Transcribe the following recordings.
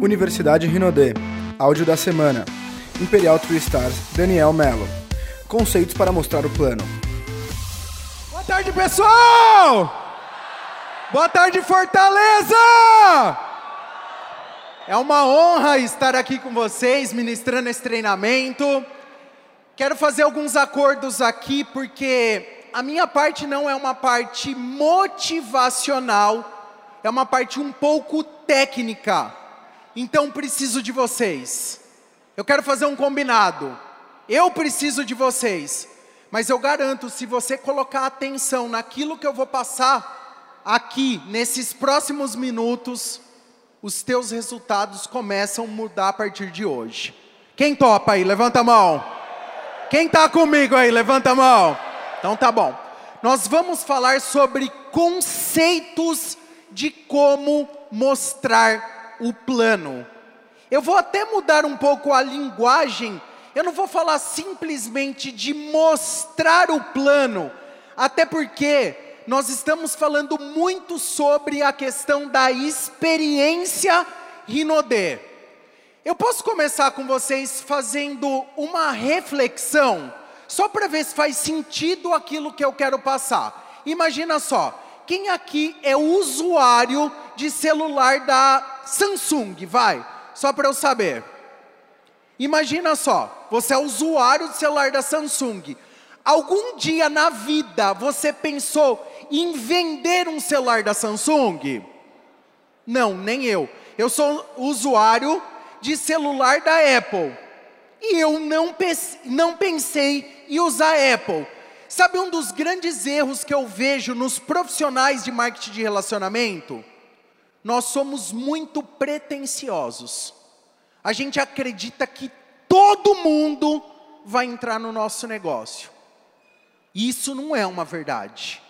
Universidade Rinodê. Áudio da semana. Imperial True Stars, Daniel Mello. Conceitos para mostrar o plano. Boa tarde, pessoal! Boa tarde, Fortaleza! É uma honra estar aqui com vocês, ministrando esse treinamento. Quero fazer alguns acordos aqui, porque a minha parte não é uma parte motivacional, é uma parte um pouco técnica. Então preciso de vocês. Eu quero fazer um combinado. Eu preciso de vocês. Mas eu garanto, se você colocar atenção naquilo que eu vou passar aqui, nesses próximos minutos, os teus resultados começam a mudar a partir de hoje. Quem topa aí? Levanta a mão. Quem está comigo aí? Levanta a mão. Então tá bom. Nós vamos falar sobre conceitos de como mostrar o plano. Eu vou até mudar um pouco a linguagem. Eu não vou falar simplesmente de mostrar o plano, até porque nós estamos falando muito sobre a questão da experiência Rinodê. Eu posso começar com vocês fazendo uma reflexão, só para ver se faz sentido aquilo que eu quero passar. Imagina só, quem aqui é usuário de celular da Samsung? Vai só para eu saber. Imagina só, você é usuário de celular da Samsung. Algum dia na vida você pensou em vender um celular da Samsung? Não, nem eu. Eu sou usuário de celular da Apple. E eu não, não pensei em usar Apple. Sabe um dos grandes erros que eu vejo nos profissionais de marketing de relacionamento? Nós somos muito pretensiosos. A gente acredita que todo mundo vai entrar no nosso negócio. Isso não é uma verdade.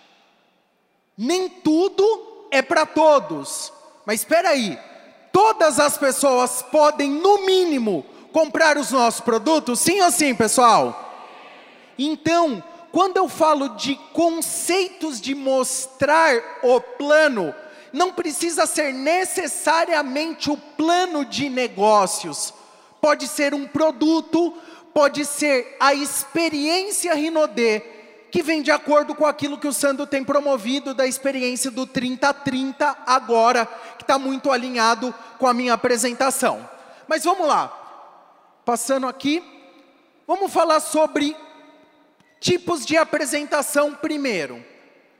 Nem tudo é para todos. Mas espera aí, todas as pessoas podem, no mínimo, comprar os nossos produtos? Sim ou sim, pessoal? Então, quando eu falo de conceitos de mostrar o plano, não precisa ser necessariamente o plano de negócios. Pode ser um produto, pode ser a experiência Rinodê, que vem de acordo com aquilo que o Sandro tem promovido da experiência do 3030 agora, que está muito alinhado com a minha apresentação. Mas vamos lá, passando aqui, vamos falar sobre tipos de apresentação primeiro.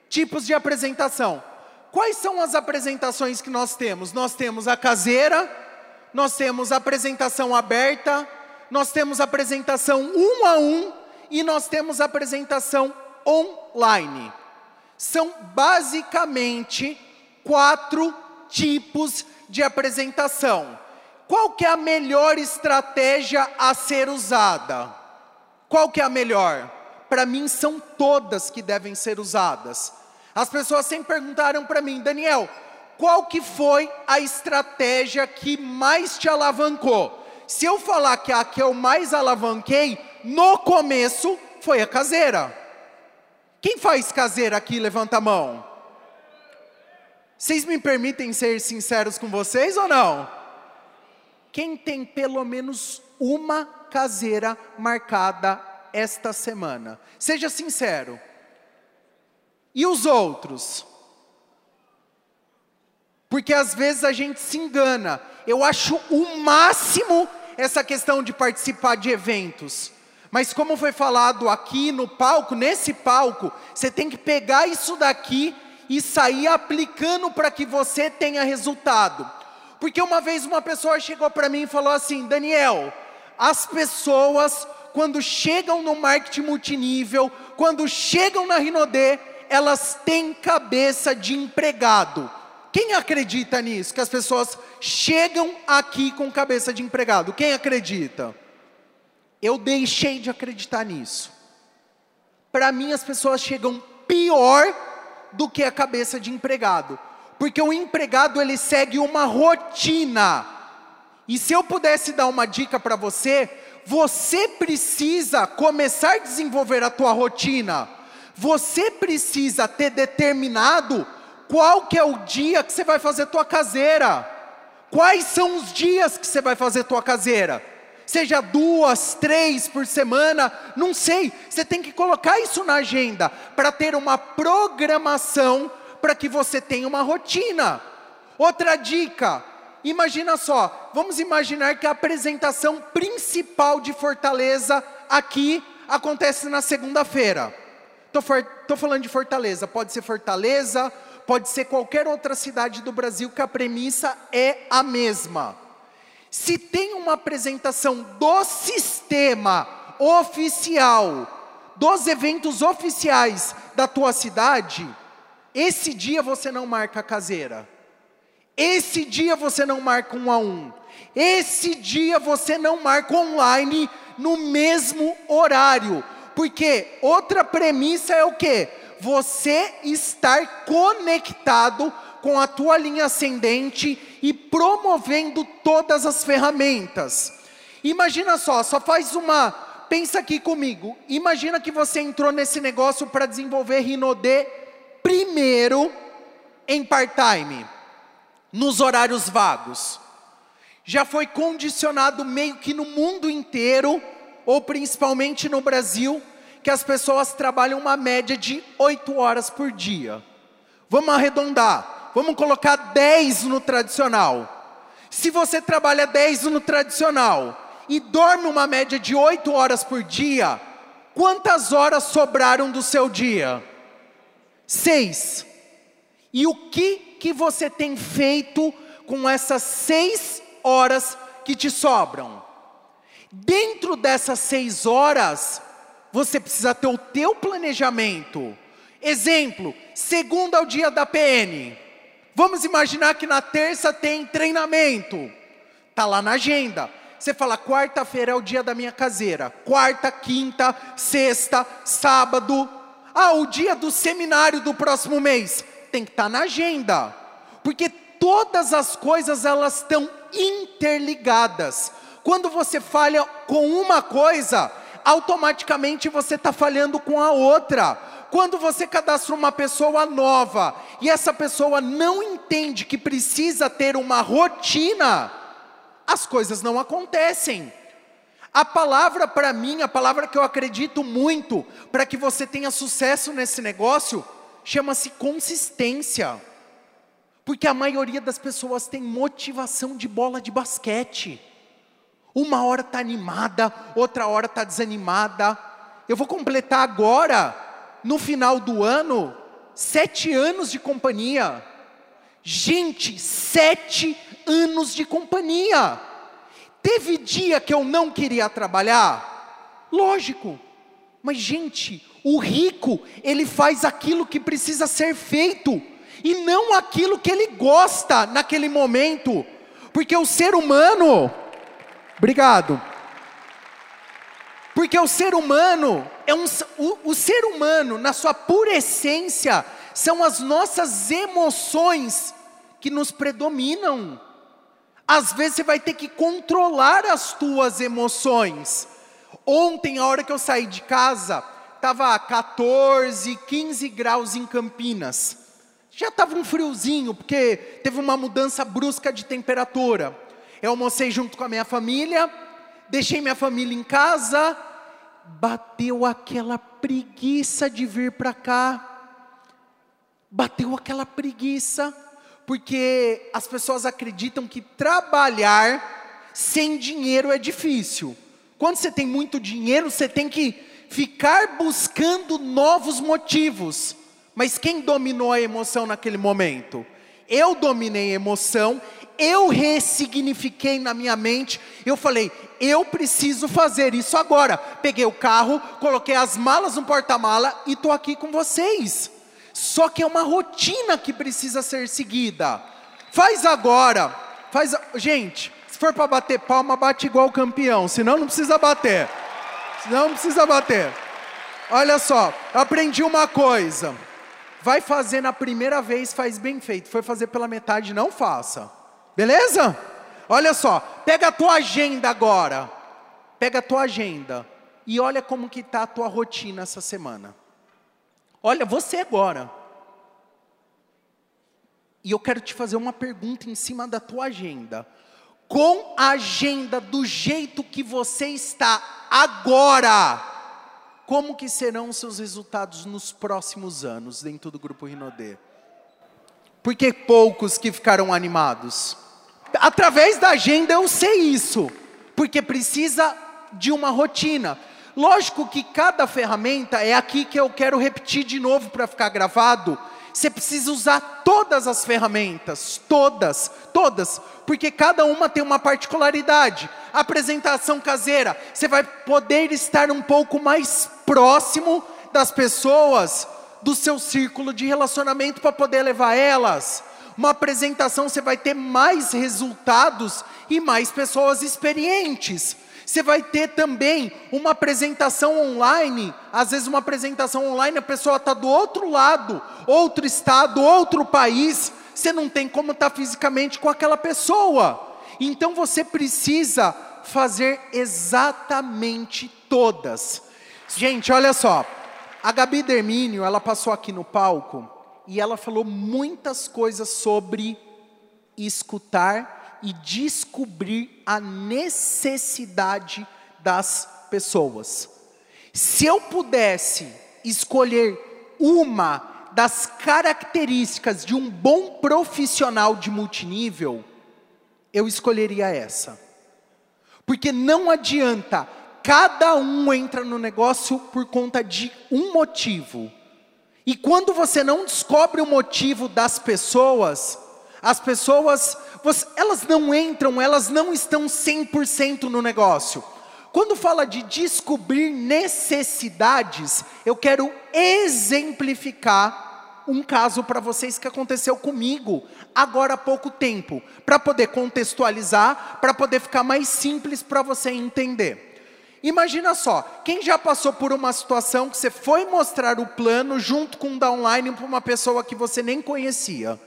Tipos de apresentação. Quais são as apresentações que nós temos? Nós temos a caseira, nós temos a apresentação aberta, nós temos a apresentação um a um e nós temos a apresentação online. São basicamente quatro tipos de apresentação. Qual que é a melhor estratégia a ser usada? Qual que é a melhor? Para mim são todas que devem ser usadas. As pessoas sempre perguntaram para mim, Daniel, qual que foi a estratégia que mais te alavancou? Se eu falar que a que eu mais alavanquei, no começo foi a caseira. Quem faz caseira aqui? Levanta a mão. Vocês me permitem ser sinceros com vocês ou não? Quem tem pelo menos uma caseira marcada esta semana? Seja sincero. E os outros? Porque às vezes a gente se engana. Eu acho o máximo essa questão de participar de eventos. Mas como foi falado aqui no palco, nesse palco, você tem que pegar isso daqui e sair aplicando para que você tenha resultado. Porque uma vez uma pessoa chegou para mim e falou assim: Daniel, as pessoas, quando chegam no marketing multinível, quando chegam na Rinodê, elas têm cabeça de empregado. Quem acredita nisso? Que as pessoas chegam aqui com cabeça de empregado. Quem acredita? Eu deixei de acreditar nisso. Para mim, as pessoas chegam pior do que a cabeça de empregado. Porque o empregado ele segue uma rotina. E se eu pudesse dar uma dica para você, você precisa começar a desenvolver a tua rotina você precisa ter determinado qual que é o dia que você vai fazer tua caseira. Quais são os dias que você vai fazer tua caseira? Seja duas, três por semana, não sei. Você tem que colocar isso na agenda para ter uma programação para que você tenha uma rotina. Outra dica, imagina só, vamos imaginar que a apresentação principal de Fortaleza aqui acontece na segunda-feira. Estou falando de Fortaleza, pode ser Fortaleza, pode ser qualquer outra cidade do Brasil que a premissa é a mesma. Se tem uma apresentação do sistema oficial, dos eventos oficiais da tua cidade, esse dia você não marca caseira. Esse dia você não marca um a um. Esse dia você não marca online no mesmo horário. Porque outra premissa é o quê? você estar conectado com a tua linha ascendente e promovendo todas as ferramentas. Imagina só, só faz uma, pensa aqui comigo. Imagina que você entrou nesse negócio para desenvolver Rinode primeiro em part-time, nos horários vagos. Já foi condicionado meio que no mundo inteiro, ou principalmente no Brasil, que as pessoas trabalham uma média de 8 horas por dia. Vamos arredondar, vamos colocar 10 no tradicional. Se você trabalha 10 no tradicional e dorme uma média de 8 horas por dia, quantas horas sobraram do seu dia? Seis. E o que, que você tem feito com essas seis horas que te sobram? Dentro dessas seis horas, você precisa ter o teu planejamento. Exemplo, segunda é o dia da PN. Vamos imaginar que na terça tem treinamento. Tá lá na agenda. Você fala, quarta-feira é o dia da minha caseira. Quarta, quinta, sexta, sábado. Ah, o dia do seminário do próximo mês. Tem que estar tá na agenda. Porque todas as coisas elas estão interligadas. Quando você falha com uma coisa, automaticamente você está falhando com a outra. Quando você cadastra uma pessoa nova e essa pessoa não entende que precisa ter uma rotina, as coisas não acontecem. A palavra para mim, a palavra que eu acredito muito para que você tenha sucesso nesse negócio, chama-se consistência. Porque a maioria das pessoas tem motivação de bola de basquete. Uma hora está animada, outra hora está desanimada. Eu vou completar agora, no final do ano, sete anos de companhia. Gente, sete anos de companhia. Teve dia que eu não queria trabalhar? Lógico. Mas, gente, o rico, ele faz aquilo que precisa ser feito, e não aquilo que ele gosta naquele momento. Porque o ser humano, Obrigado. Porque o ser humano é um, o, o ser humano, na sua pura essência, são as nossas emoções que nos predominam. Às vezes você vai ter que controlar as tuas emoções. Ontem, a hora que eu saí de casa, estava 14, 15 graus em Campinas. Já estava um friozinho, porque teve uma mudança brusca de temperatura. Eu almocei junto com a minha família, deixei minha família em casa, bateu aquela preguiça de vir para cá. Bateu aquela preguiça, porque as pessoas acreditam que trabalhar sem dinheiro é difícil. Quando você tem muito dinheiro, você tem que ficar buscando novos motivos. Mas quem dominou a emoção naquele momento? Eu dominei a emoção eu ressignifiquei na minha mente, eu falei, eu preciso fazer isso agora. Peguei o carro, coloquei as malas no porta-mala e estou aqui com vocês. Só que é uma rotina que precisa ser seguida. Faz agora, faz, gente, se for para bater palma, bate igual campeão, senão não precisa bater. Senão não precisa bater. Olha só, aprendi uma coisa. Vai fazer na primeira vez, faz bem feito. Foi fazer pela metade, não faça. Beleza? Olha só, pega a tua agenda agora. Pega a tua agenda e olha como que está a tua rotina essa semana. Olha, você agora. E eu quero te fazer uma pergunta em cima da tua agenda. Com a agenda do jeito que você está agora, como que serão os seus resultados nos próximos anos dentro do grupo Rinodê? Por que poucos que ficaram animados? Através da agenda eu sei isso, porque precisa de uma rotina. Lógico que cada ferramenta é aqui que eu quero repetir de novo para ficar gravado. Você precisa usar todas as ferramentas, todas, todas, porque cada uma tem uma particularidade. apresentação caseira, você vai poder estar um pouco mais próximo das pessoas do seu círculo de relacionamento para poder levar elas. Uma apresentação você vai ter mais resultados e mais pessoas experientes. Você vai ter também uma apresentação online, às vezes uma apresentação online, a pessoa está do outro lado, outro estado, outro país, você não tem como estar tá fisicamente com aquela pessoa. Então você precisa fazer exatamente todas. Gente, olha só, a Gabi Dermínio, ela passou aqui no palco e ela falou muitas coisas sobre escutar e descobrir a necessidade das pessoas. Se eu pudesse escolher uma das características de um bom profissional de multinível, eu escolheria essa. Porque não adianta Cada um entra no negócio por conta de um motivo. E quando você não descobre o motivo das pessoas, as pessoas, elas não entram, elas não estão 100% no negócio. Quando fala de descobrir necessidades, eu quero exemplificar um caso para vocês que aconteceu comigo agora há pouco tempo, para poder contextualizar, para poder ficar mais simples para você entender. Imagina só, quem já passou por uma situação que você foi mostrar o plano junto com um downline para uma pessoa que você nem conhecia?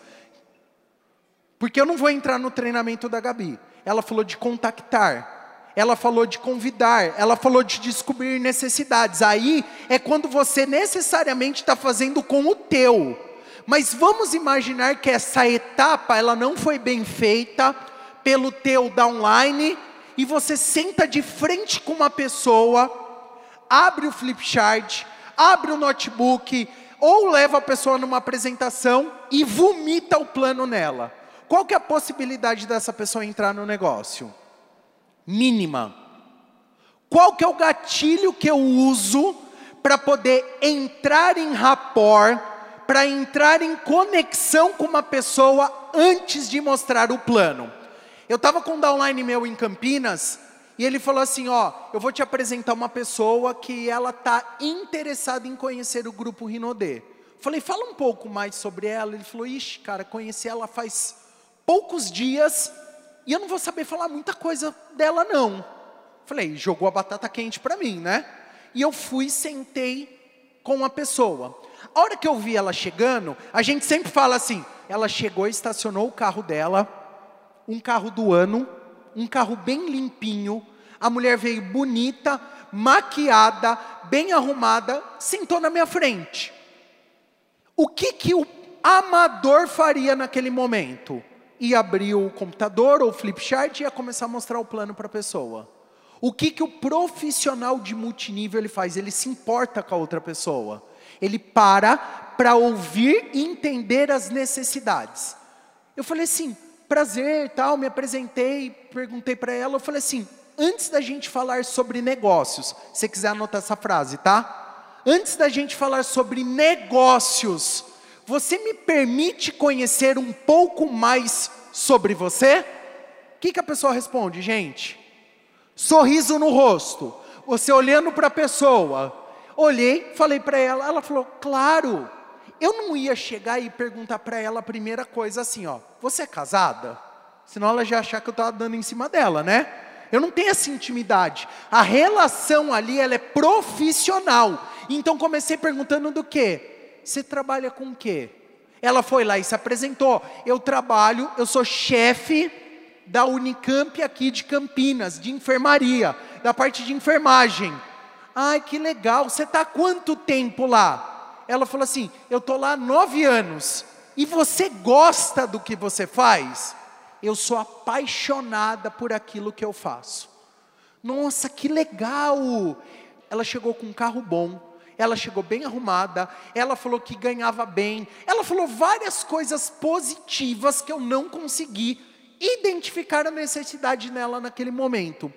Porque eu não vou entrar no treinamento da Gabi. Ela falou de contactar, ela falou de convidar, ela falou de descobrir necessidades. Aí é quando você necessariamente está fazendo com o teu. Mas vamos imaginar que essa etapa ela não foi bem feita pelo teu downline e você senta de frente com uma pessoa, abre o flipchart, abre o notebook, ou leva a pessoa numa apresentação e vomita o plano nela. Qual que é a possibilidade dessa pessoa entrar no negócio? Mínima. Qual que é o gatilho que eu uso para poder entrar em rapport, para entrar em conexão com uma pessoa antes de mostrar o plano? Eu estava com um downline meu em Campinas e ele falou assim, ó, eu vou te apresentar uma pessoa que ela está interessada em conhecer o grupo Rinodê. Falei, fala um pouco mais sobre ela. Ele falou, ixi, cara, conheci ela faz poucos dias e eu não vou saber falar muita coisa dela não. Falei, jogou a batata quente para mim, né? E eu fui, sentei com a pessoa. A hora que eu vi ela chegando, a gente sempre fala assim, ela chegou, estacionou o carro dela, um carro do ano, um carro bem limpinho. A mulher veio bonita, maquiada, bem arrumada, sentou na minha frente. O que que o amador faria naquele momento? Ia abrir o computador ou o flipchart e ia começar a mostrar o plano para a pessoa. O que que o profissional de multinível ele faz? Ele se importa com a outra pessoa. Ele para para ouvir e entender as necessidades. Eu falei assim, prazer, tal, me apresentei, perguntei para ela, eu falei assim, antes da gente falar sobre negócios, se você quiser anotar essa frase, tá? Antes da gente falar sobre negócios, você me permite conhecer um pouco mais sobre você? O que, que a pessoa responde, gente? Sorriso no rosto. Você olhando para a pessoa. Olhei, falei para ela, ela falou, claro. Eu não ia chegar e perguntar para ela a primeira coisa assim, ó, você é casada? Senão ela já achar que eu estava dando em cima dela, né? Eu não tenho essa intimidade. A relação ali, ela é profissional. Então comecei perguntando do quê? Você trabalha com o quê? Ela foi lá e se apresentou. Eu trabalho, eu sou chefe da Unicamp aqui de Campinas, de enfermaria, da parte de enfermagem. Ai, que legal. Você está quanto tempo lá? Ela falou assim: Eu estou lá há nove anos. e você gosta do que você faz? Eu sou apaixonada por aquilo que eu faço. Nossa, que legal! Ela chegou com um carro bom, ela chegou bem arrumada, ela falou que ganhava bem, ela falou várias coisas positivas que eu não consegui identificar a necessidade nela naquele momento.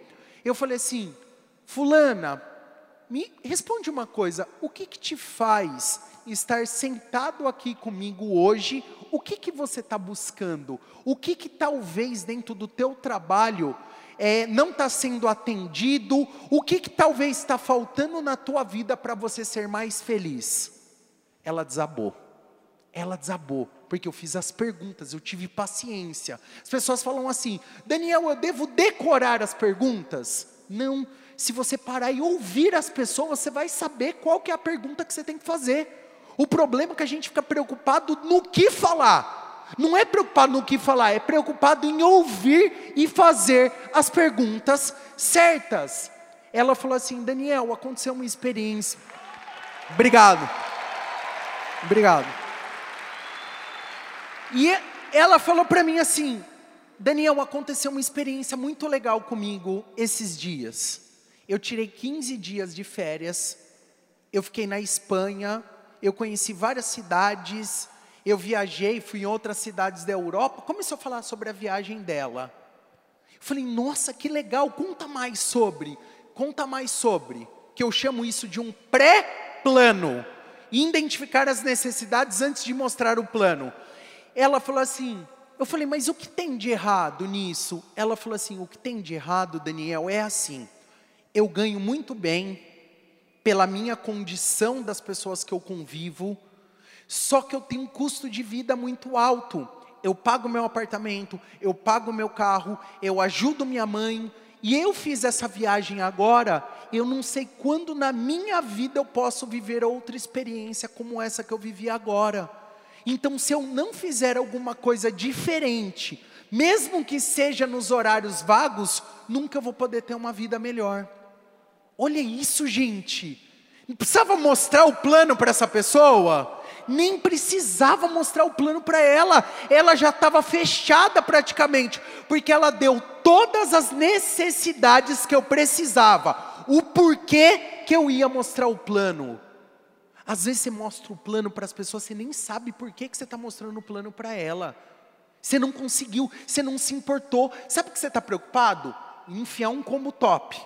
Eu falei assim, Fulana, me responde uma coisa: o que, que te faz estar sentado aqui comigo hoje? O que, que você está buscando? O que, que talvez dentro do teu trabalho é, não está sendo atendido? O que, que talvez está faltando na tua vida para você ser mais feliz? Ela desabou. Ela desabou, porque eu fiz as perguntas, eu tive paciência. As pessoas falam assim: Daniel, eu devo decorar as perguntas? Não. Se você parar e ouvir as pessoas, você vai saber qual que é a pergunta que você tem que fazer. O problema é que a gente fica preocupado no que falar. Não é preocupado no que falar, é preocupado em ouvir e fazer as perguntas certas. Ela falou assim: Daniel, aconteceu uma experiência. Obrigado. Obrigado. E ela falou para mim assim: Daniel, aconteceu uma experiência muito legal comigo esses dias. Eu tirei 15 dias de férias, eu fiquei na Espanha, eu conheci várias cidades, eu viajei, fui em outras cidades da Europa, começou a falar sobre a viagem dela. Eu falei, nossa, que legal, conta mais sobre, conta mais sobre, que eu chamo isso de um pré-plano, identificar as necessidades antes de mostrar o plano. Ela falou assim, eu falei, mas o que tem de errado nisso? Ela falou assim, o que tem de errado, Daniel, é assim, eu ganho muito bem, pela minha condição das pessoas que eu convivo, só que eu tenho um custo de vida muito alto. Eu pago meu apartamento, eu pago meu carro, eu ajudo minha mãe, e eu fiz essa viagem agora, eu não sei quando na minha vida eu posso viver outra experiência como essa que eu vivi agora. Então, se eu não fizer alguma coisa diferente, mesmo que seja nos horários vagos, nunca vou poder ter uma vida melhor. Olha isso, gente. Não precisava mostrar o plano para essa pessoa? nem precisava mostrar o plano para ela, ela já estava fechada praticamente, porque ela deu todas as necessidades que eu precisava, o porquê que eu ia mostrar o plano. Às vezes você mostra o plano para as pessoas, você nem sabe por que, você está mostrando o plano para ela. Você não conseguiu, você não se importou. Sabe o que você está preocupado? Enfiar um combo top.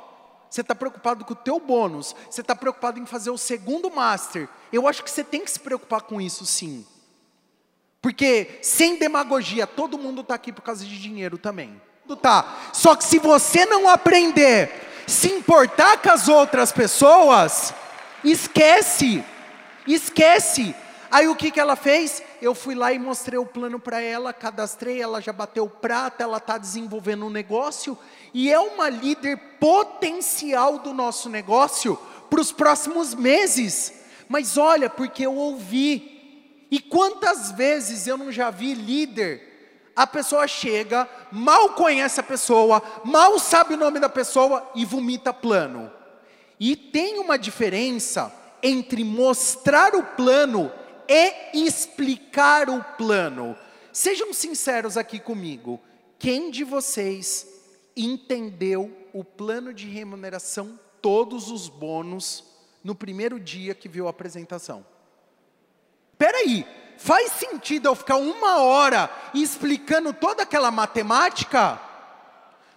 Você está preocupado com o teu bônus. Você está preocupado em fazer o segundo master. Eu acho que você tem que se preocupar com isso, sim. Porque sem demagogia, todo mundo está aqui por causa de dinheiro também. Tá. Só que se você não aprender se importar com as outras pessoas, esquece. Esquece. Aí o que, que ela fez? Eu fui lá e mostrei o plano para ela, cadastrei, ela já bateu prata, ela está desenvolvendo um negócio e é uma líder potencial do nosso negócio para os próximos meses. Mas olha, porque eu ouvi, e quantas vezes eu não já vi líder a pessoa chega, mal conhece a pessoa, mal sabe o nome da pessoa e vomita plano. E tem uma diferença entre mostrar o plano e explicar o plano. Sejam sinceros aqui comigo. Quem de vocês entendeu o plano de remuneração, todos os bônus, no primeiro dia que viu a apresentação? Peraí, faz sentido eu ficar uma hora explicando toda aquela matemática?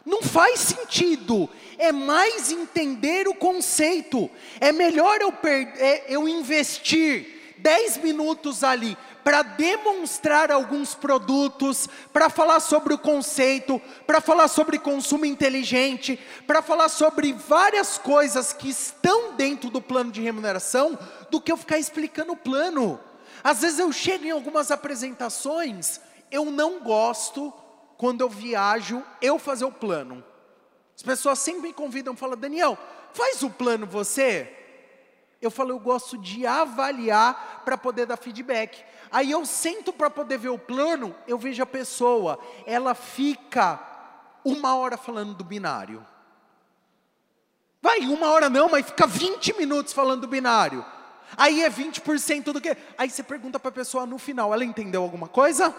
Não faz sentido. É mais entender o conceito. É melhor eu, é, eu investir 10 minutos ali para demonstrar alguns produtos, para falar sobre o conceito, para falar sobre consumo inteligente, para falar sobre várias coisas que estão dentro do plano de remuneração, do que eu ficar explicando o plano. Às vezes eu chego em algumas apresentações, eu não gosto, quando eu viajo, eu fazer o plano. As pessoas sempre me convidam, falam, Daniel, faz o plano você. Eu falo, eu gosto de avaliar para poder dar feedback. Aí eu sento para poder ver o plano, eu vejo a pessoa, ela fica uma hora falando do binário. Vai, uma hora não, mas fica 20 minutos falando do binário. Aí é 20% do que? Aí você pergunta para a pessoa no final, ela entendeu alguma coisa?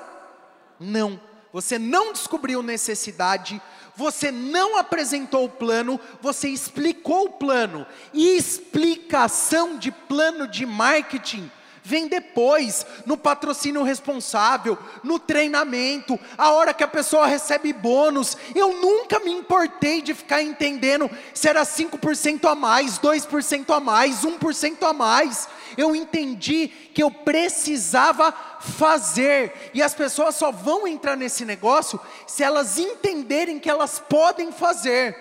Não. Você não descobriu necessidade, você não apresentou o plano, você explicou o plano. E explicação de plano de marketing vem depois, no patrocínio responsável, no treinamento, a hora que a pessoa recebe bônus. Eu nunca me importei de ficar entendendo se era 5% a mais, 2% a mais, 1% a mais. Eu entendi que eu precisava fazer, e as pessoas só vão entrar nesse negócio se elas entenderem que elas podem fazer.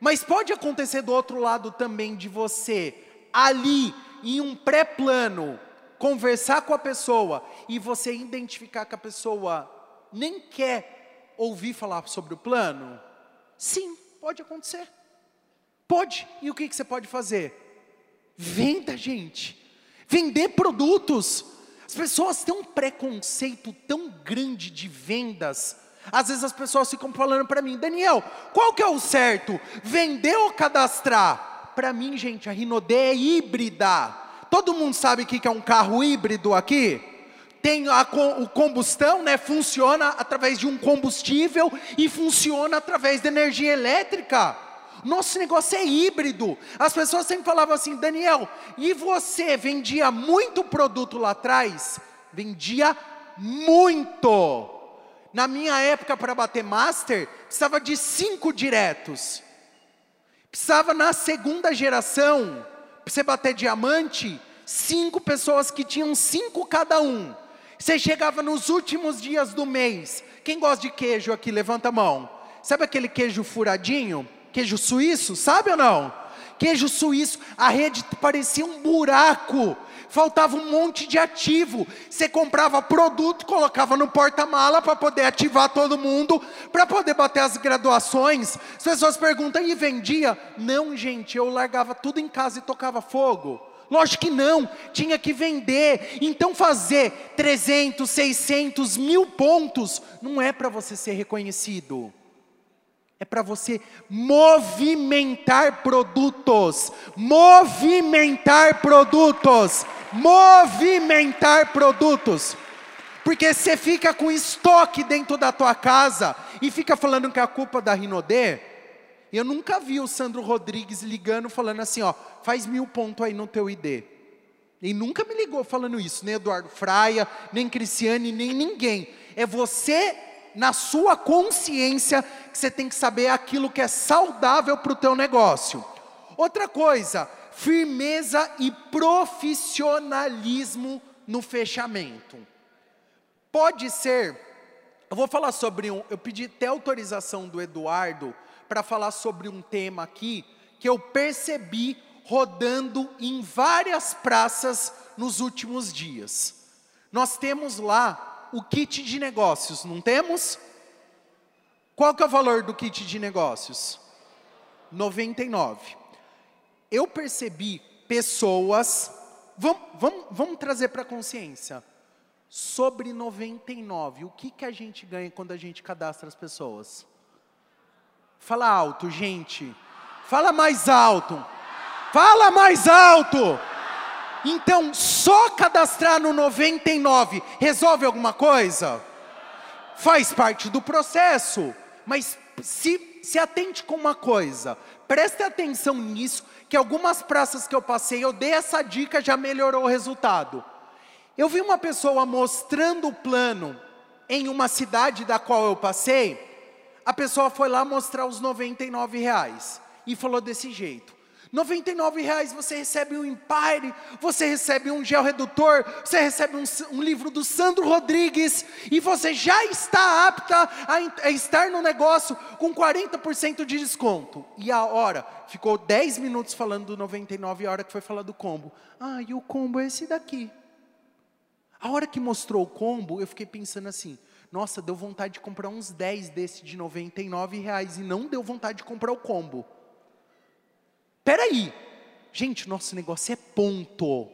Mas pode acontecer do outro lado também de você, ali, em um pré-plano, conversar com a pessoa e você identificar que a pessoa nem quer ouvir falar sobre o plano? Sim, pode acontecer. Pode. E o que, que você pode fazer? Venda, gente. Vender produtos. As pessoas têm um preconceito tão grande de vendas. Às vezes as pessoas ficam falando para mim, Daniel, qual que é o certo? Vender ou cadastrar? Para mim, gente, a Rinode é híbrida. Todo mundo sabe o que é um carro híbrido aqui? Tem a o combustão, né? Funciona através de um combustível e funciona através de energia elétrica. Nosso negócio é híbrido. As pessoas sempre falavam assim, Daniel, e você vendia muito produto lá atrás? Vendia muito. Na minha época, para bater master, precisava de cinco diretos. Precisava na segunda geração para você bater diamante, cinco pessoas que tinham cinco cada um. Você chegava nos últimos dias do mês. Quem gosta de queijo aqui, levanta a mão. Sabe aquele queijo furadinho? Queijo suíço, sabe ou não? Queijo suíço, a rede parecia um buraco faltava um monte de ativo. Você comprava produto, colocava no porta-mala para poder ativar todo mundo, para poder bater as graduações. As pessoas perguntam, e vendia? Não, gente, eu largava tudo em casa e tocava fogo. Lógico que não, tinha que vender. Então fazer 300, 600, mil pontos não é para você ser reconhecido. É para você movimentar produtos. Movimentar produtos movimentar produtos. Porque você fica com estoque dentro da tua casa e fica falando que é a culpa da Rinodê. Eu nunca vi o Sandro Rodrigues ligando falando assim, ó, faz mil pontos aí no teu ID. Ele nunca me ligou falando isso, nem Eduardo Fraia, nem Cristiane, nem ninguém. É você na sua consciência que você tem que saber aquilo que é saudável para o teu negócio. Outra coisa, firmeza e profissionalismo no fechamento. Pode ser, eu vou falar sobre um, eu pedi até autorização do Eduardo para falar sobre um tema aqui que eu percebi rodando em várias praças nos últimos dias. Nós temos lá o kit de negócios, não temos? Qual que é o valor do kit de negócios? 99 eu percebi pessoas, vamos, vamos, vamos trazer para a consciência, sobre 99, o que, que a gente ganha quando a gente cadastra as pessoas? Fala alto, gente. Fala mais alto. Fala mais alto. Então, só cadastrar no 99 resolve alguma coisa? Faz parte do processo, mas se, se atente com uma coisa, preste atenção nisso, que algumas praças que eu passei, eu dei essa dica, já melhorou o resultado. Eu vi uma pessoa mostrando o plano em uma cidade da qual eu passei, a pessoa foi lá mostrar os 99 reais e falou desse jeito. 99 reais você recebe um Empire, você recebe um gel redutor, você recebe um, um, livro do Sandro Rodrigues e você já está apta a, a estar no negócio com 40% de desconto. E a hora, ficou 10 minutos falando do 99 e a hora que foi falar do combo. Ah, e o combo é esse daqui. A hora que mostrou o combo, eu fiquei pensando assim, nossa, deu vontade de comprar uns 10 desse de 99 reais e não deu vontade de comprar o combo. Peraí, gente, nosso negócio é ponto.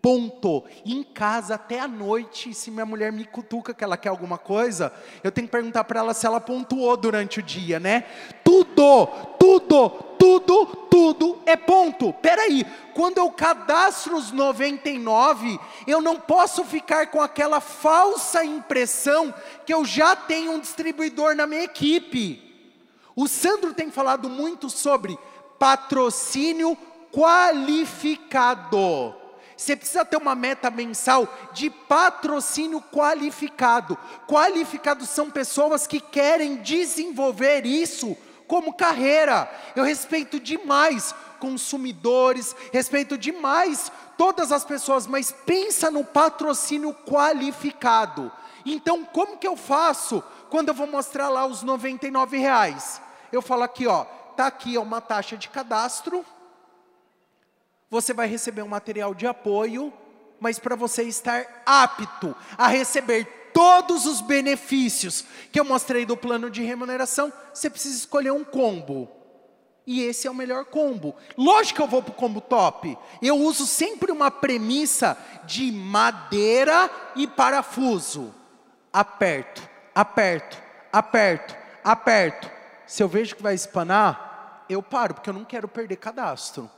Ponto. em casa até a noite, se minha mulher me cutuca que ela quer alguma coisa, eu tenho que perguntar para ela se ela pontuou durante o dia, né? Tudo, tudo, tudo, tudo é ponto. Peraí, quando eu cadastro os 99, eu não posso ficar com aquela falsa impressão que eu já tenho um distribuidor na minha equipe. O Sandro tem falado muito sobre patrocínio qualificado. Você precisa ter uma meta mensal de patrocínio qualificado. Qualificados são pessoas que querem desenvolver isso como carreira. Eu respeito demais consumidores, respeito demais todas as pessoas, mas pensa no patrocínio qualificado. Então, como que eu faço quando eu vou mostrar lá os 99 reais? Eu falo aqui, ó, tá aqui uma taxa de cadastro você vai receber um material de apoio, mas para você estar apto a receber todos os benefícios que eu mostrei do plano de remuneração, você precisa escolher um combo. E esse é o melhor combo. Lógico que eu vou para o combo top. Eu uso sempre uma premissa de madeira e parafuso. Aperto, aperto, aperto, aperto. Se eu vejo que vai espanar, eu paro, porque eu não quero perder cadastro.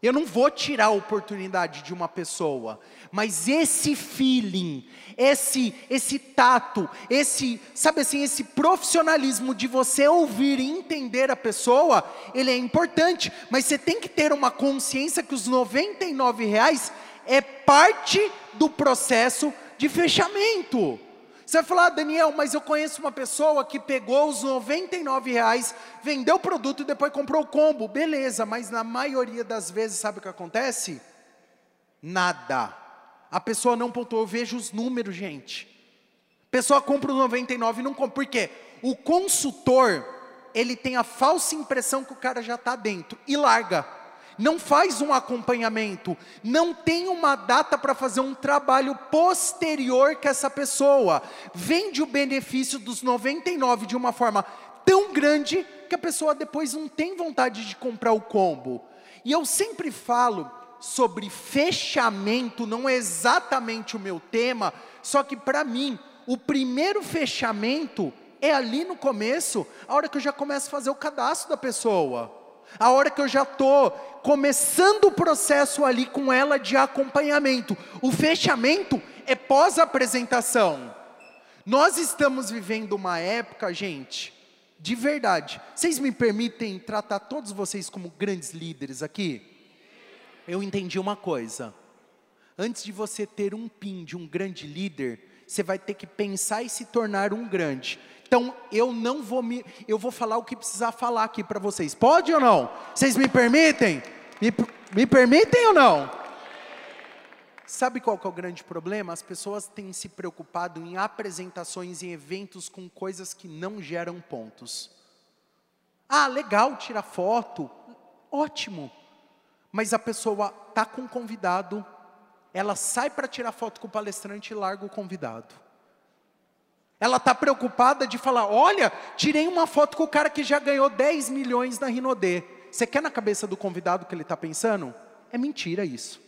Eu não vou tirar a oportunidade de uma pessoa, mas esse feeling, esse esse tato, esse, sabe assim, esse profissionalismo de você ouvir e entender a pessoa, ele é importante, mas você tem que ter uma consciência que os 99 reais é parte do processo de fechamento. Você vai falar, ah, Daniel, mas eu conheço uma pessoa que pegou os 99 reais, vendeu o produto e depois comprou o combo. Beleza, mas na maioria das vezes, sabe o que acontece? Nada. A pessoa não pontuou, eu vejo os números, gente. A pessoa compra os 99 e não compra. Por quê? O consultor, ele tem a falsa impressão que o cara já está dentro e larga não faz um acompanhamento, não tem uma data para fazer um trabalho posterior que essa pessoa. Vende o benefício dos 99 de uma forma tão grande que a pessoa depois não tem vontade de comprar o combo. E eu sempre falo sobre fechamento, não é exatamente o meu tema, só que para mim, o primeiro fechamento é ali no começo, a hora que eu já começo a fazer o cadastro da pessoa a hora que eu já estou começando o processo ali com ela de acompanhamento. O fechamento é pós-apresentação. Nós estamos vivendo uma época, gente, de verdade. Vocês me permitem tratar todos vocês como grandes líderes aqui? Eu entendi uma coisa. Antes de você ter um PIN de um grande líder, você vai ter que pensar e se tornar um grande. Então eu não vou me, eu vou falar o que precisar falar aqui para vocês. Pode ou não? Vocês me permitem? Me, me permitem ou não? Sabe qual é o grande problema? As pessoas têm se preocupado em apresentações em eventos com coisas que não geram pontos. Ah, legal tirar foto, ótimo. Mas a pessoa tá com o convidado, ela sai para tirar foto com o palestrante e larga o convidado. Ela está preocupada de falar: olha, tirei uma foto com o cara que já ganhou 10 milhões na Rinodê. Você quer na cabeça do convidado que ele está pensando? É mentira isso.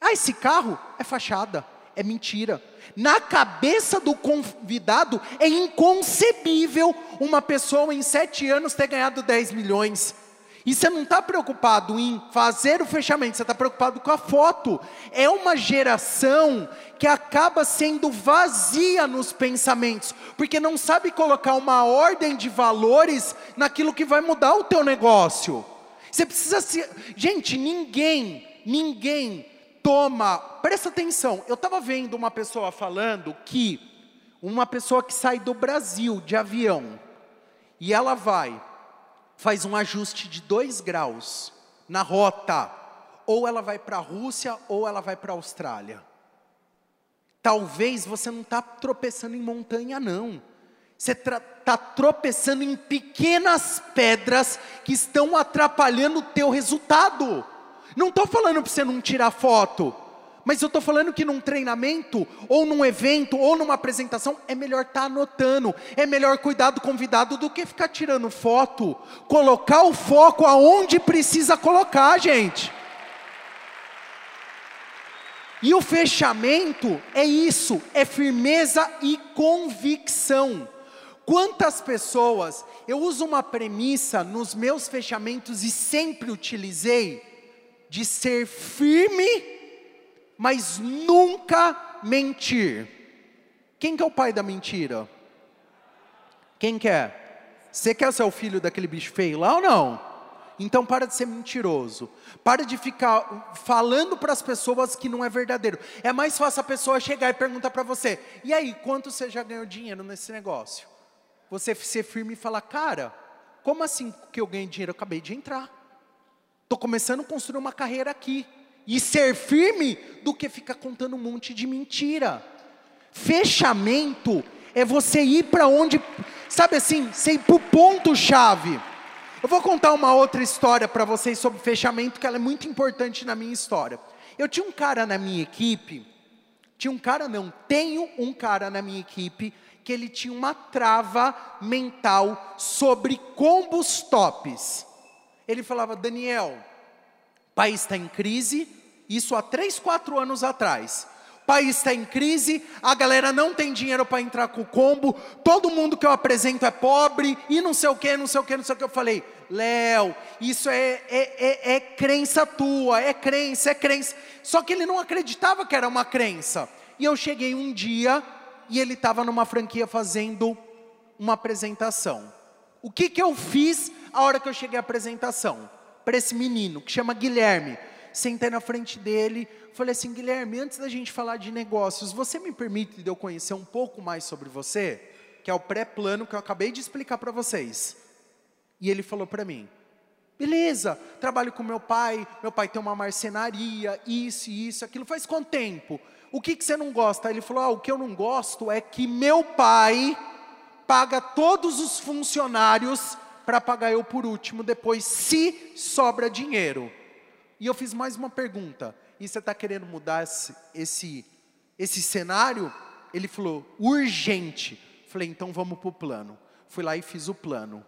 Ah, esse carro é fachada. É mentira. Na cabeça do convidado é inconcebível uma pessoa em sete anos ter ganhado 10 milhões. E você não está preocupado em fazer o fechamento, você está preocupado com a foto. É uma geração que acaba sendo vazia nos pensamentos, porque não sabe colocar uma ordem de valores naquilo que vai mudar o teu negócio. Você precisa se. Gente, ninguém, ninguém toma. Presta atenção, eu estava vendo uma pessoa falando que uma pessoa que sai do Brasil de avião e ela vai faz um ajuste de dois graus na rota, ou ela vai para a Rússia ou ela vai para a Austrália. Talvez você não está tropeçando em montanha, não. Você está tropeçando em pequenas pedras que estão atrapalhando o teu resultado. Não estou falando para você não tirar foto. Mas eu estou falando que num treinamento, ou num evento, ou numa apresentação, é melhor estar tá anotando, é melhor cuidar do convidado do que ficar tirando foto, colocar o foco aonde precisa colocar, gente. E o fechamento é isso, é firmeza e convicção. Quantas pessoas, eu uso uma premissa nos meus fechamentos e sempre utilizei, de ser firme, mas nunca mentir. Quem que é o pai da mentira? Quem quer? Você quer ser o filho daquele bicho feio lá ou não? Então para de ser mentiroso. Para de ficar falando para as pessoas que não é verdadeiro. É mais fácil a pessoa chegar e perguntar para você: "E aí, quanto você já ganhou dinheiro nesse negócio?" Você ser firme e falar: "Cara, como assim que eu ganhei dinheiro? Eu acabei de entrar. Estou começando a construir uma carreira aqui." E ser firme do que ficar contando um monte de mentira. Fechamento é você ir para onde, sabe assim, você ir para o ponto-chave. Eu vou contar uma outra história para vocês sobre fechamento, que ela é muito importante na minha história. Eu tinha um cara na minha equipe, tinha um cara não, tenho um cara na minha equipe, que ele tinha uma trava mental sobre combos tops. Ele falava, Daniel, país está em crise, isso há três, quatro anos atrás país está em crise, a galera não tem dinheiro para entrar com o combo, todo mundo que eu apresento é pobre, e não sei o que, não sei o que, não sei o que. Eu falei, Léo, isso é, é, é, é crença tua, é crença, é crença. Só que ele não acreditava que era uma crença. E eu cheguei um dia e ele estava numa franquia fazendo uma apresentação. O que, que eu fiz a hora que eu cheguei à apresentação? Para esse menino, que chama Guilherme. Sentei na frente dele, Falei assim, Guilherme, antes da gente falar de negócios, você me permite de eu conhecer um pouco mais sobre você? Que é o pré-plano que eu acabei de explicar para vocês. E ele falou para mim, beleza, trabalho com meu pai, meu pai tem uma marcenaria, isso, isso, aquilo, faz quanto tempo? O que, que você não gosta? Ele falou, ah, o que eu não gosto é que meu pai paga todos os funcionários para pagar eu por último, depois se sobra dinheiro. E eu fiz mais uma pergunta e você está querendo mudar esse, esse, esse cenário? Ele falou, urgente. Falei, então vamos para o plano. Fui lá e fiz o plano.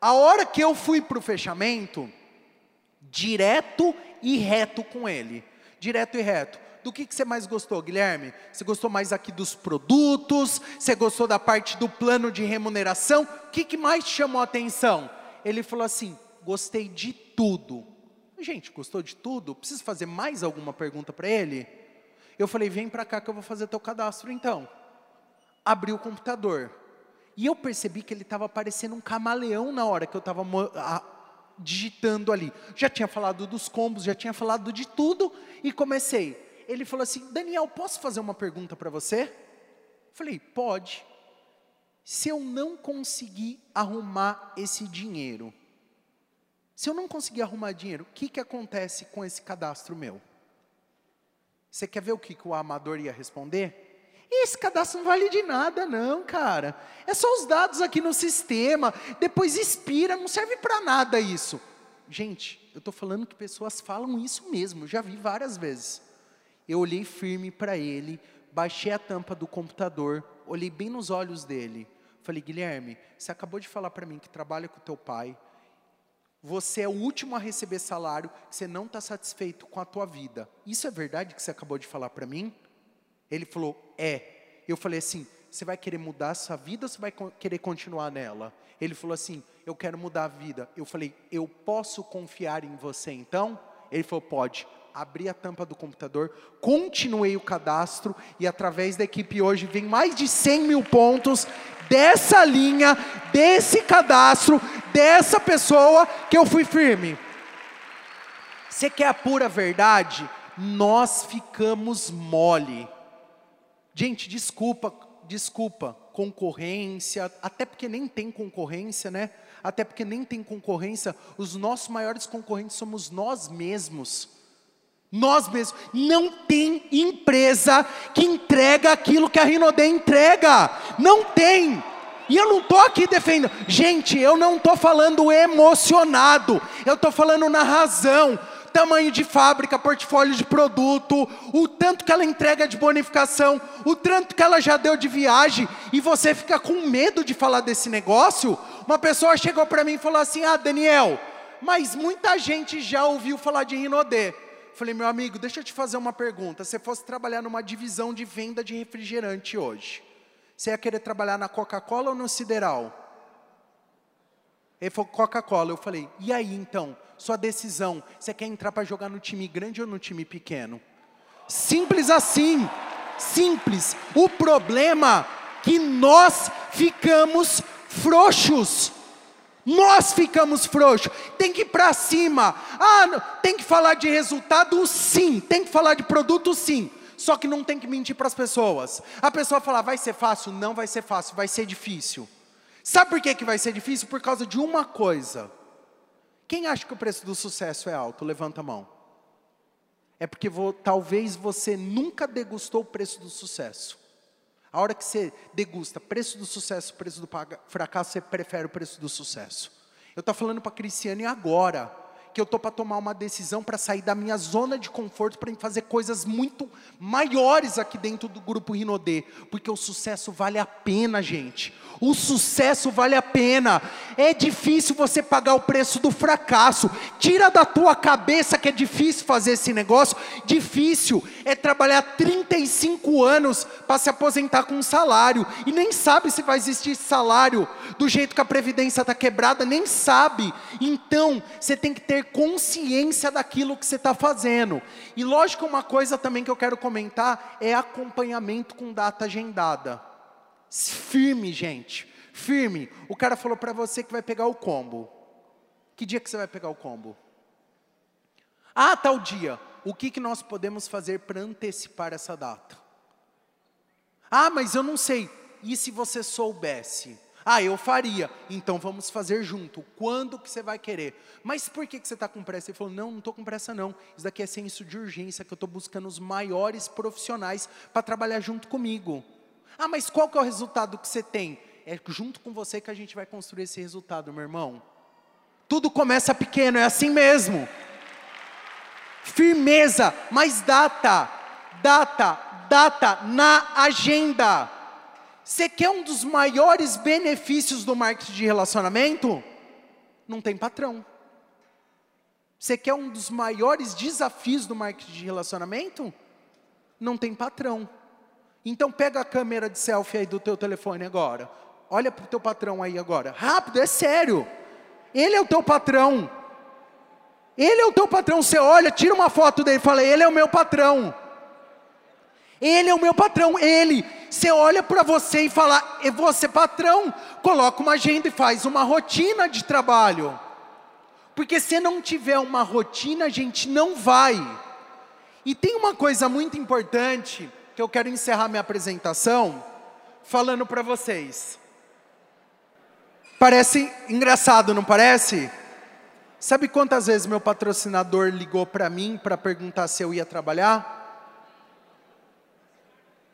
A hora que eu fui para o fechamento, direto e reto com ele. Direto e reto. Do que, que você mais gostou, Guilherme? Você gostou mais aqui dos produtos? Você gostou da parte do plano de remuneração? O que, que mais chamou a atenção? Ele falou assim: gostei de tudo. Gente, gostou de tudo? Preciso fazer mais alguma pergunta para ele? Eu falei, vem para cá que eu vou fazer teu cadastro então. Abri o computador. E eu percebi que ele estava parecendo um camaleão na hora que eu estava digitando ali. Já tinha falado dos combos, já tinha falado de tudo e comecei. Ele falou assim: Daniel, posso fazer uma pergunta para você? Falei, pode. Se eu não conseguir arrumar esse dinheiro, se eu não conseguir arrumar dinheiro, o que, que acontece com esse cadastro meu? Você quer ver o que, que o amador ia responder? Esse cadastro não vale de nada, não, cara. É só os dados aqui no sistema, depois expira, não serve para nada isso. Gente, eu estou falando que pessoas falam isso mesmo, já vi várias vezes. Eu olhei firme para ele, baixei a tampa do computador, olhei bem nos olhos dele. Falei, Guilherme, você acabou de falar para mim que trabalha com teu pai, você é o último a receber salário, você não está satisfeito com a tua vida. Isso é verdade que você acabou de falar para mim? Ele falou, é. Eu falei assim, você vai querer mudar a sua vida ou você vai querer continuar nela? Ele falou assim, eu quero mudar a vida. Eu falei, eu posso confiar em você então? Ele falou, pode. Abri a tampa do computador, continuei o cadastro e através da equipe hoje vem mais de 100 mil pontos dessa linha, desse cadastro, dessa pessoa que eu fui firme. Você quer a pura verdade? Nós ficamos mole. Gente, desculpa, desculpa, concorrência, até porque nem tem concorrência, né? Até porque nem tem concorrência, os nossos maiores concorrentes somos nós mesmos. Nós mesmos. Não tem empresa que entrega aquilo que a Rinodê entrega. Não tem. E eu não estou aqui defendendo. Gente, eu não estou falando emocionado. Eu estou falando na razão. Tamanho de fábrica, portfólio de produto, o tanto que ela entrega de bonificação, o tanto que ela já deu de viagem, e você fica com medo de falar desse negócio. Uma pessoa chegou para mim e falou assim: Ah, Daniel, mas muita gente já ouviu falar de Rinodê. Falei, meu amigo, deixa eu te fazer uma pergunta. Se você fosse trabalhar numa divisão de venda de refrigerante hoje, Você ia querer trabalhar na Coca-Cola ou no Sideral? Ele falou Coca-Cola. Eu falei, e aí então? Sua decisão, você quer entrar para jogar no time grande ou no time pequeno? Simples assim. Simples. O problema é que nós ficamos frouxos. Nós ficamos frouxos. Tem que ir para cima. Ah, tem que falar de resultado, sim. Tem que falar de produto, sim. Só que não tem que mentir para as pessoas. A pessoa fala, vai ser fácil? Não vai ser fácil, vai ser difícil. Sabe por que, que vai ser difícil? Por causa de uma coisa. Quem acha que o preço do sucesso é alto? Levanta a mão. É porque vou, talvez você nunca degustou o preço do sucesso. A hora que você degusta preço do sucesso, preço do fracasso, você prefere o preço do sucesso. Eu estou falando para a Cristiane agora que eu estou para tomar uma decisão para sair da minha zona de conforto para fazer coisas muito maiores aqui dentro do grupo Rinodê, porque o sucesso vale a pena, gente. O sucesso vale a pena. É difícil você pagar o preço do fracasso. Tira da tua cabeça que é difícil fazer esse negócio. Difícil é trabalhar 35 anos para se aposentar com um salário e nem sabe se vai existir salário do jeito que a previdência está quebrada, nem sabe. Então, você tem que ter consciência daquilo que você está fazendo. E lógico, uma coisa também que eu quero comentar é acompanhamento com data agendada. Firme, gente. Firme. O cara falou para você que vai pegar o combo. Que dia que você vai pegar o combo? Ah, tal dia. O que, que nós podemos fazer para antecipar essa data? Ah, mas eu não sei. E se você soubesse? Ah, eu faria. Então vamos fazer junto. Quando que você vai querer? Mas por que, que você está com pressa? Ele falou, não, não estou com pressa não. Isso daqui é senso de urgência, que eu estou buscando os maiores profissionais para trabalhar junto comigo. Ah, mas qual que é o resultado que você tem? É junto com você que a gente vai construir esse resultado, meu irmão. Tudo começa pequeno, é assim mesmo. Firmeza, mas data, data, data na agenda. Você quer um dos maiores benefícios do marketing de relacionamento? Não tem patrão. Você quer um dos maiores desafios do marketing de relacionamento? Não tem patrão. Então pega a câmera de selfie aí do teu telefone agora. Olha para o teu patrão aí agora. Rápido, é sério. Ele é o teu patrão. Ele é o teu patrão. Você olha, tira uma foto dele e fala: Ele é o meu patrão. Ele é o meu patrão. Ele. Você olha para você e fala: é Você, patrão, coloca uma agenda e faz uma rotina de trabalho. Porque se não tiver uma rotina, a gente não vai. E tem uma coisa muito importante que eu quero encerrar minha apresentação falando para vocês. Parece engraçado, não parece? Sabe quantas vezes meu patrocinador ligou para mim para perguntar se eu ia trabalhar?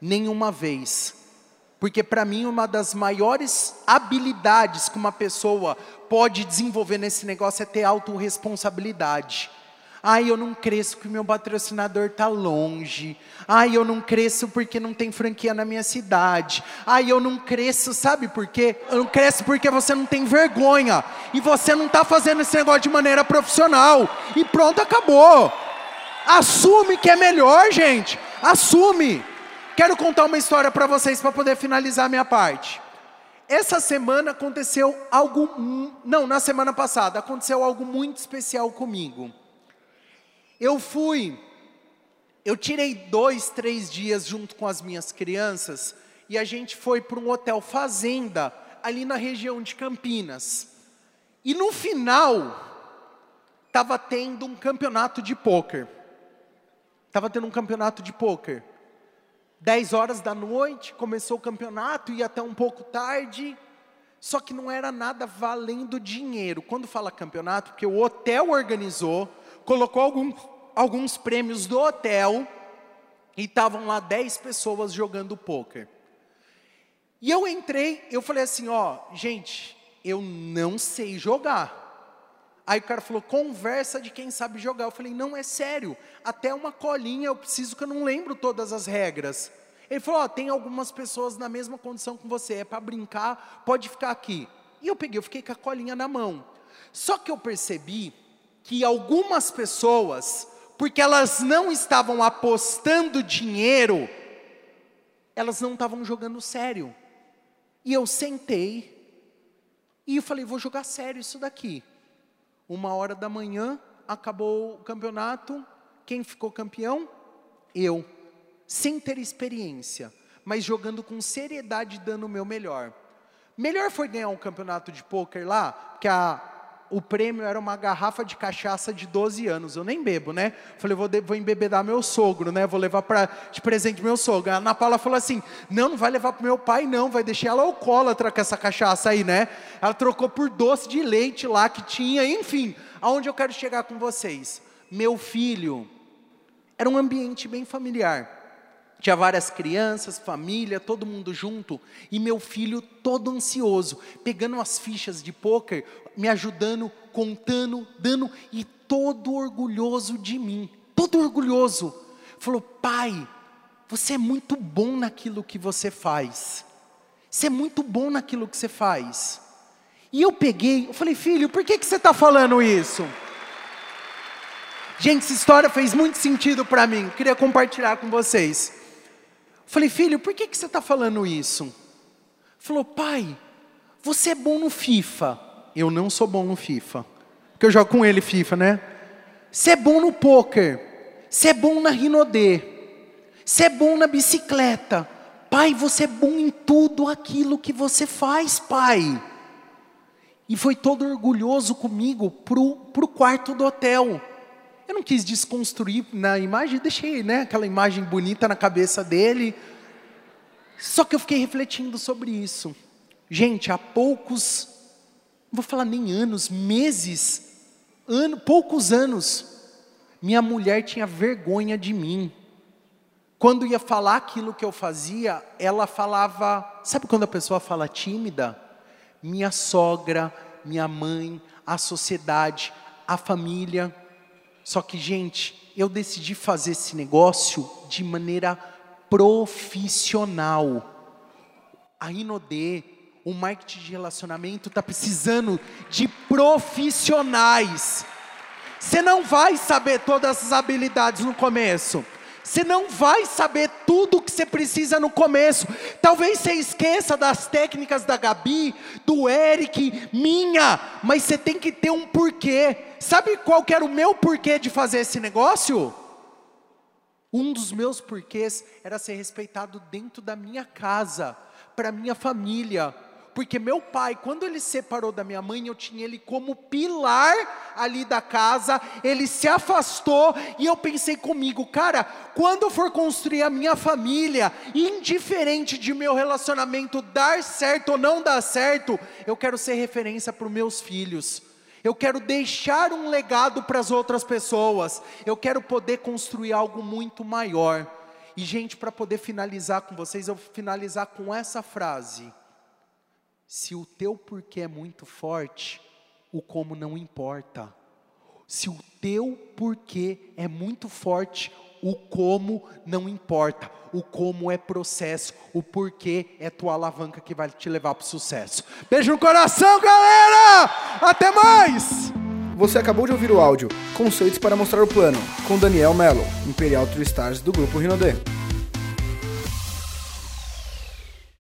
Nenhuma vez. Porque para mim uma das maiores habilidades que uma pessoa pode desenvolver nesse negócio é ter autorresponsabilidade. Ai, eu não cresço porque meu patrocinador está longe. Ai, eu não cresço porque não tem franquia na minha cidade. Ai, eu não cresço, sabe por quê? Eu não cresço porque você não tem vergonha. E você não está fazendo esse negócio de maneira profissional. E pronto, acabou. Assume que é melhor, gente. Assume. Quero contar uma história para vocês para poder finalizar minha parte. Essa semana aconteceu algo. Não, na semana passada aconteceu algo muito especial comigo. Eu fui, eu tirei dois, três dias junto com as minhas crianças e a gente foi para um hotel fazenda ali na região de Campinas. E no final estava tendo um campeonato de pôquer. Estava tendo um campeonato de pôquer. Dez horas da noite, começou o campeonato, ia até um pouco tarde, só que não era nada valendo dinheiro. Quando fala campeonato, porque o hotel organizou, colocou algum, alguns prêmios do hotel e estavam lá 10 pessoas jogando poker. E eu entrei, eu falei assim, ó, gente, eu não sei jogar. Aí o cara falou, conversa de quem sabe jogar. Eu falei, não, é sério, até uma colinha eu preciso que eu não lembro todas as regras. Ele falou, ó, tem algumas pessoas na mesma condição que você, é para brincar, pode ficar aqui. E eu peguei, eu fiquei com a colinha na mão. Só que eu percebi que algumas pessoas, porque elas não estavam apostando dinheiro, elas não estavam jogando sério. E eu sentei e eu falei, vou jogar sério isso daqui. Uma hora da manhã, acabou o campeonato. Quem ficou campeão? Eu. Sem ter experiência, mas jogando com seriedade, dando o meu melhor. Melhor foi ganhar um campeonato de pôquer lá, que a o prêmio era uma garrafa de cachaça de 12 anos. Eu nem bebo, né? Falei, vou, vou embebedar meu sogro, né? Vou levar para de presente meu sogro. A Ana Paula falou assim: não, não vai levar para meu pai, não, vai deixar ela alcoólatra com essa cachaça aí, né? Ela trocou por doce de leite lá que tinha, enfim. Aonde eu quero chegar com vocês? Meu filho, era um ambiente bem familiar. Tinha várias crianças, família, todo mundo junto, e meu filho todo ansioso, pegando as fichas de pôquer, me ajudando, contando, dando, e todo orgulhoso de mim, todo orgulhoso. Falou: pai, você é muito bom naquilo que você faz. Você é muito bom naquilo que você faz. E eu peguei, eu falei, filho, por que, que você está falando isso? Gente, essa história fez muito sentido para mim, queria compartilhar com vocês. Falei, filho, por que, que você está falando isso? Falou, pai, você é bom no FIFA. Eu não sou bom no FIFA. Porque eu jogo com ele FIFA, né? Você é bom no poker. Você é bom na Rinodê. Você é bom na bicicleta. Pai, você é bom em tudo aquilo que você faz, pai. E foi todo orgulhoso comigo pro, pro quarto do hotel. Eu não quis desconstruir na imagem, deixei né, aquela imagem bonita na cabeça dele. Só que eu fiquei refletindo sobre isso. Gente, há poucos, não vou falar nem anos, meses, ano, poucos anos, minha mulher tinha vergonha de mim. Quando ia falar aquilo que eu fazia, ela falava, sabe quando a pessoa fala tímida? Minha sogra, minha mãe, a sociedade, a família. Só que, gente, eu decidi fazer esse negócio de maneira profissional. A Inodê, o marketing de relacionamento está precisando de profissionais. Você não vai saber todas as habilidades no começo. Você não vai saber tudo o que você precisa no começo. Talvez você esqueça das técnicas da Gabi, do Eric, minha, mas você tem que ter um porquê. Sabe qual era o meu porquê de fazer esse negócio? Um dos meus porquês era ser respeitado dentro da minha casa, para minha família, porque meu pai, quando ele separou da minha mãe, eu tinha ele como pilar ali da casa, ele se afastou e eu pensei comigo, cara, quando for construir a minha família, indiferente de meu relacionamento dar certo ou não dar certo, eu quero ser referência para os meus filhos. Eu quero deixar um legado para as outras pessoas. Eu quero poder construir algo muito maior. E, gente, para poder finalizar com vocês, eu vou finalizar com essa frase. Se o teu porquê é muito forte, o como não importa. Se o teu porquê é muito forte, o como não importa. O como é processo, o porquê é tua alavanca que vai te levar para o sucesso. Beijo no coração, galera! Até mais! Você acabou de ouvir o áudio Conceitos para mostrar o plano, com Daniel Mello, Imperial True Stars do Grupo Rinodê.